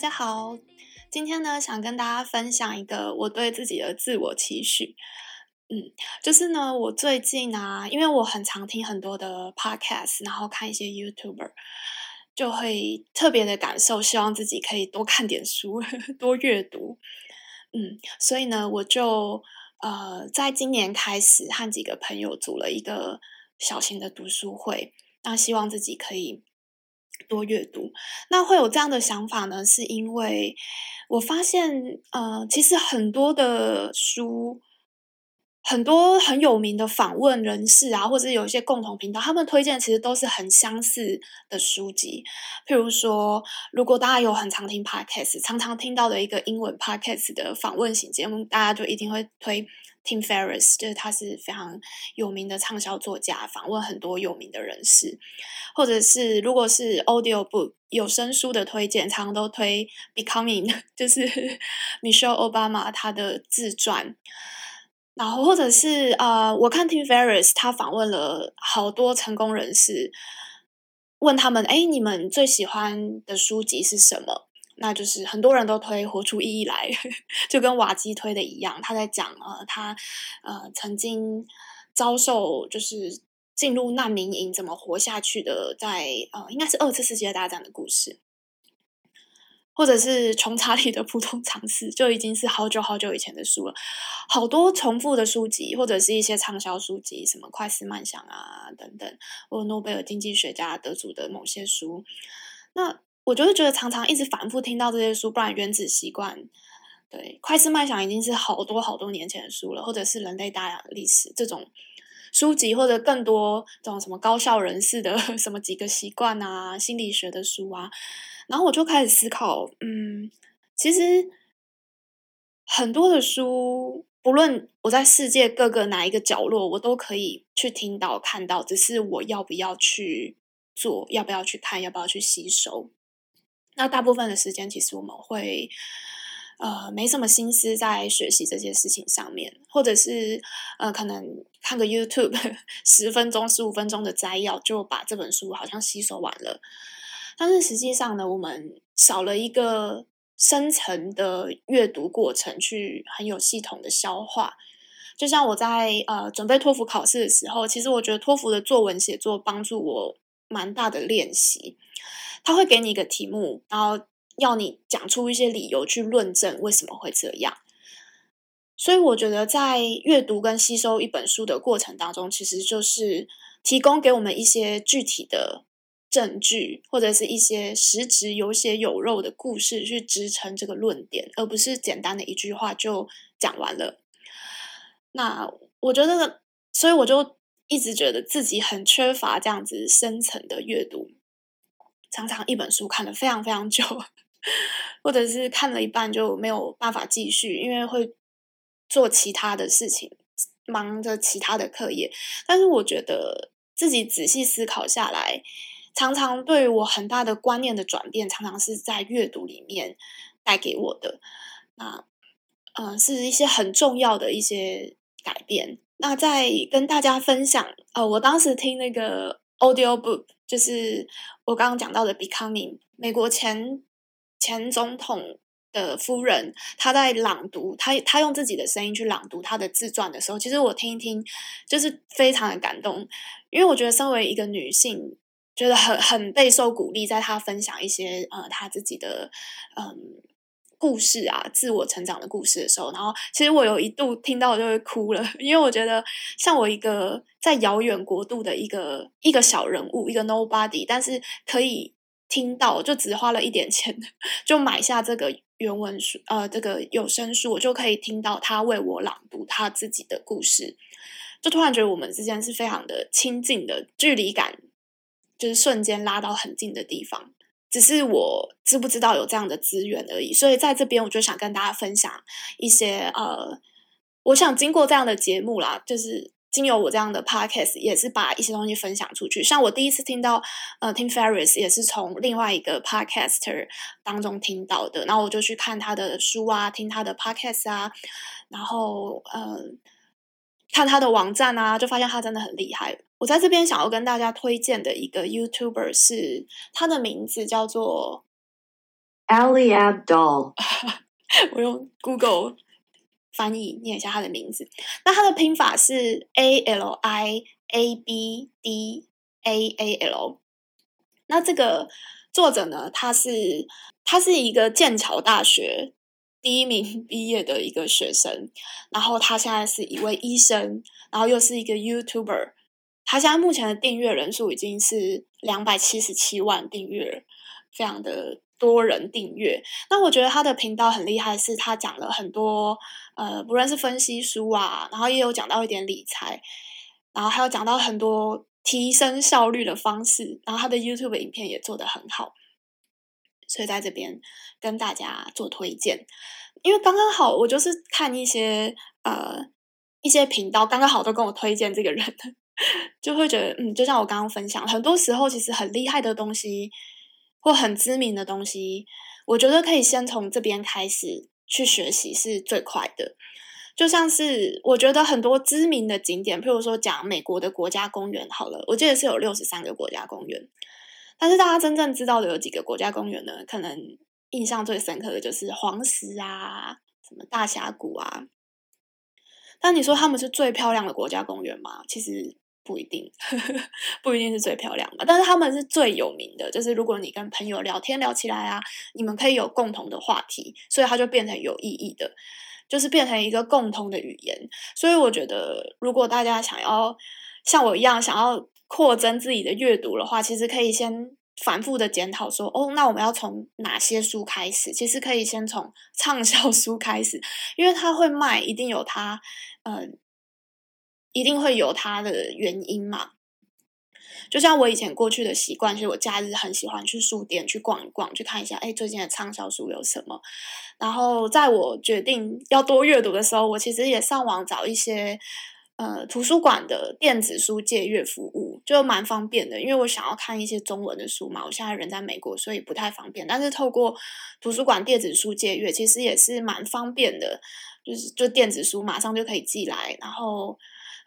大家好，今天呢，想跟大家分享一个我对自己的自我期许。嗯，就是呢，我最近啊，因为我很常听很多的 podcast，然后看一些 YouTuber，就会特别的感受，希望自己可以多看点书，多阅读。嗯，所以呢，我就呃，在今年开始和几个朋友组了一个小型的读书会，那希望自己可以。多阅读，那会有这样的想法呢？是因为我发现，呃，其实很多的书，很多很有名的访问人士啊，或者有一些共同频道，他们推荐其实都是很相似的书籍。譬如说，如果大家有很常听 podcast，常常听到的一个英文 podcast 的访问型节目，大家就一定会推。Tim Ferriss 就是他是非常有名的畅销作家，访问很多有名的人士，或者是如果是 audio book 有声书的推荐，常常都推 Becoming，就是 Michelle Obama 他的自传，然后或者是呃，我看 Tim Ferriss 他访问了好多成功人士，问他们，哎，你们最喜欢的书籍是什么？那就是很多人都推《活出意义来》，就跟瓦基推的一样，他在讲呃，他呃曾经遭受就是进入难民营怎么活下去的在，在呃应该是二次世界大战的故事，或者是穷查理的普通常识，就已经是好久好久以前的书了。好多重复的书籍，或者是一些畅销书籍，什么快思慢想啊等等，或诺贝尔经济学家得主的某些书，那。我就是觉得常常一直反复听到这些书，不然《原子习惯》对《快思慢想》已经是好多好多年前的书了，或者是《人类大量的历史》这种书籍，或者更多这种什么高效人士的 什么几个习惯啊、心理学的书啊，然后我就开始思考，嗯，其实很多的书，不论我在世界各个哪一个角落，我都可以去听到、看到，只是我要不要去做，要不要去看，要不要去吸收。那大部分的时间，其实我们会，呃，没什么心思在学习这件事情上面，或者是呃，可能看个 YouTube 十分钟、十五分钟的摘要，就把这本书好像吸收完了。但是实际上呢，我们少了一个深层的阅读过程，去很有系统的消化。就像我在呃准备托福考试的时候，其实我觉得托福的作文写作帮助我蛮大的练习。他会给你一个题目，然后要你讲出一些理由去论证为什么会这样。所以我觉得，在阅读跟吸收一本书的过程当中，其实就是提供给我们一些具体的证据，或者是一些实质有血有肉的故事去支撑这个论点，而不是简单的一句话就讲完了。那我觉得，所以我就一直觉得自己很缺乏这样子深层的阅读。常常一本书看了非常非常久，或者是看了一半就没有办法继续，因为会做其他的事情，忙着其他的课业。但是我觉得自己仔细思考下来，常常对我很大的观念的转变，常常是在阅读里面带给我的。那嗯、是一些很重要的一些改变。那在跟大家分享，呃，我当时听那个 audio book。就是我刚刚讲到的《Becoming》，美国前前总统的夫人，她在朗读，她她用自己的声音去朗读她的自传的时候，其实我听一听，就是非常的感动，因为我觉得身为一个女性，觉得很很备受鼓励，在她分享一些呃她自己的嗯。故事啊，自我成长的故事的时候，然后其实我有一度听到我就会哭了，因为我觉得像我一个在遥远国度的一个一个小人物，一个 nobody，但是可以听到，就只花了一点钱就买下这个原文书，呃，这个有声书，我就可以听到他为我朗读他自己的故事，就突然觉得我们之间是非常的亲近的，距离感就是瞬间拉到很近的地方。只是我知不知道有这样的资源而已，所以在这边我就想跟大家分享一些呃，我想经过这样的节目啦，就是经由我这样的 podcast，也是把一些东西分享出去。像我第一次听到呃，Tim Ferris 也是从另外一个 podcaster 当中听到的，然后我就去看他的书啊，听他的 podcast 啊，然后呃，看他的网站啊，就发现他真的很厉害。我在这边想要跟大家推荐的一个 YouTuber 是，他的名字叫做 Ali Abdaal。我用 Google 翻译念一下他的名字。那他的拼法是 A L I A B D A A L。那这个作者呢，他是他是一个剑桥大学第一名毕业的一个学生，然后他现在是一位医生，然后又是一个 YouTuber。他现在目前的订阅人数已经是两百七十七万订阅，非常的多人订阅。那我觉得他的频道很厉害，是他讲了很多呃，不论是分析书啊，然后也有讲到一点理财，然后还有讲到很多提升效率的方式。然后他的 YouTube 影片也做得很好，所以在这边跟大家做推荐。因为刚刚好，我就是看一些呃一些频道，刚刚好都跟我推荐这个人。就会觉得，嗯，就像我刚刚分享，很多时候其实很厉害的东西，或很知名的东西，我觉得可以先从这边开始去学习是最快的。就像是我觉得很多知名的景点，譬如说讲美国的国家公园好了，我记得是有六十三个国家公园，但是大家真正知道的有几个国家公园呢？可能印象最深刻的就是黄石啊，什么大峡谷啊。但你说他们是最漂亮的国家公园吗？其实。不一定，不一定是最漂亮的，但是他们是最有名的。就是如果你跟朋友聊天聊起来啊，你们可以有共同的话题，所以它就变成有意义的，就是变成一个共同的语言。所以我觉得，如果大家想要像我一样想要扩增自己的阅读的话，其实可以先反复的检讨说，哦，那我们要从哪些书开始？其实可以先从 畅销书开始，因为它会卖，一定有它，嗯、一定会有它的原因嘛？就像我以前过去的习惯，其实我假日很喜欢去书店去逛一逛，去看一下，哎，最近的畅销书有什么。然后在我决定要多阅读的时候，我其实也上网找一些呃图书馆的电子书借阅服务，就蛮方便的。因为我想要看一些中文的书嘛，我现在人在美国，所以不太方便。但是透过图书馆电子书借阅，其实也是蛮方便的，就是就电子书马上就可以寄来，然后。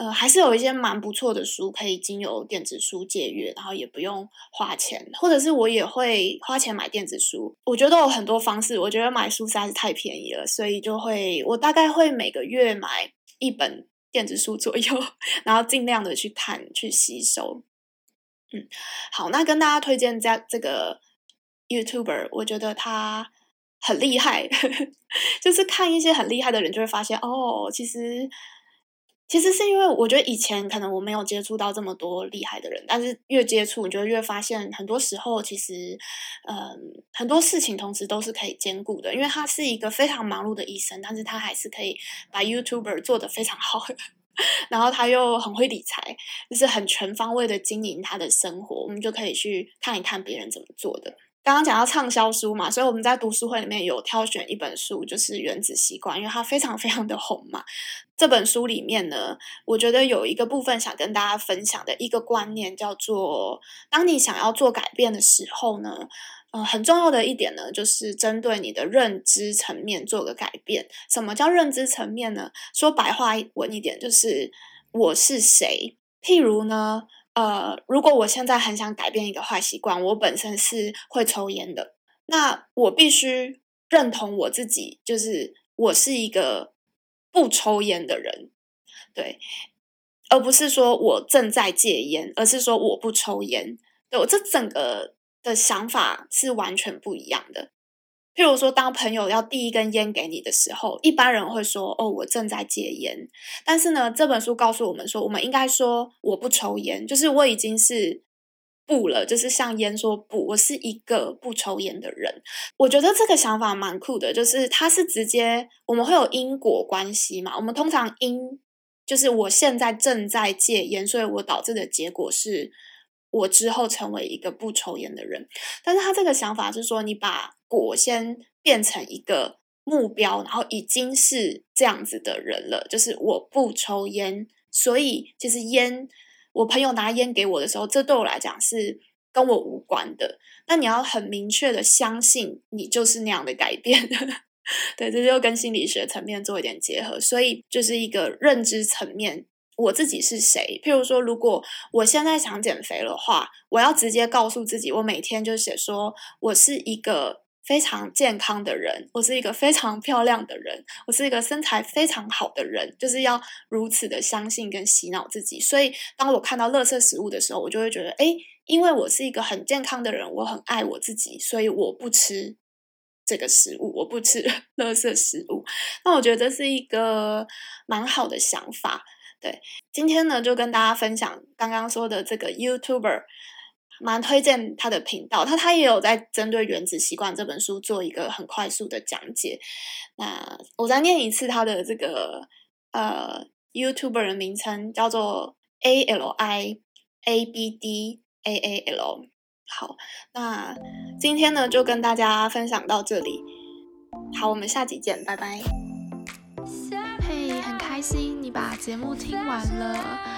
呃，还是有一些蛮不错的书可以经由电子书借阅，然后也不用花钱，或者是我也会花钱买电子书。我觉得有很多方式，我觉得买书实在是太便宜了，所以就会我大概会每个月买一本电子书左右，然后尽量的去看去吸收。嗯，好，那跟大家推荐这这个 YouTuber，我觉得他很厉害，就是看一些很厉害的人就会发现哦，其实。其实是因为我觉得以前可能我没有接触到这么多厉害的人，但是越接触，你就越发现很多时候其实，嗯，很多事情同时都是可以兼顾的。因为他是一个非常忙碌的医生，但是他还是可以把 YouTuber 做得非常好，然后他又很会理财，就是很全方位的经营他的生活。我们就可以去看一看别人怎么做的。刚刚讲到畅销书嘛，所以我们在读书会里面有挑选一本书，就是《原子习惯》，因为它非常非常的红嘛。这本书里面呢，我觉得有一个部分想跟大家分享的一个观念，叫做当你想要做改变的时候呢，呃，很重要的一点呢，就是针对你的认知层面做个改变。什么叫认知层面呢？说白话文一点，就是我是谁。譬如呢。呃，如果我现在很想改变一个坏习惯，我本身是会抽烟的，那我必须认同我自己，就是我是一个不抽烟的人，对，而不是说我正在戒烟，而是说我不抽烟，对，我这整个的想法是完全不一样的。譬如说，当朋友要递一根烟给你的时候，一般人会说：“哦，我正在戒烟。”但是呢，这本书告诉我们说，我们应该说：“我不抽烟。”就是我已经是不了，就是向烟说不。我是一个不抽烟的人。我觉得这个想法蛮酷的，就是它是直接我们会有因果关系嘛。我们通常因就是我现在正在戒烟，所以我导致的结果是。我之后成为一个不抽烟的人，但是他这个想法是说，你把果先变成一个目标，然后已经是这样子的人了，就是我不抽烟，所以其实烟，我朋友拿烟给我的时候，这对我来讲是跟我无关的。那你要很明确的相信，你就是那样的改变，对，这就跟心理学层面做一点结合，所以就是一个认知层面。我自己是谁？譬如说，如果我现在想减肥的话，我要直接告诉自己，我每天就写说，我是一个非常健康的人，我是一个非常漂亮的人，我是一个身材非常好的人，就是要如此的相信跟洗脑自己。所以，当我看到垃圾食物的时候，我就会觉得，诶，因为我是一个很健康的人，我很爱我自己，所以我不吃这个食物，我不吃 垃圾食物。那我觉得这是一个蛮好的想法。对，今天呢，就跟大家分享刚刚说的这个 YouTuber。蛮推荐他的频道，他他也有在针对《原子习惯》这本书做一个很快速的讲解。那我再念一次他的这个呃 YouTuber 的名称，叫做 A L I A B D A A L。好，那今天呢就跟大家分享到这里。好，我们下集见，拜拜。嘿很开心你把节目听完了。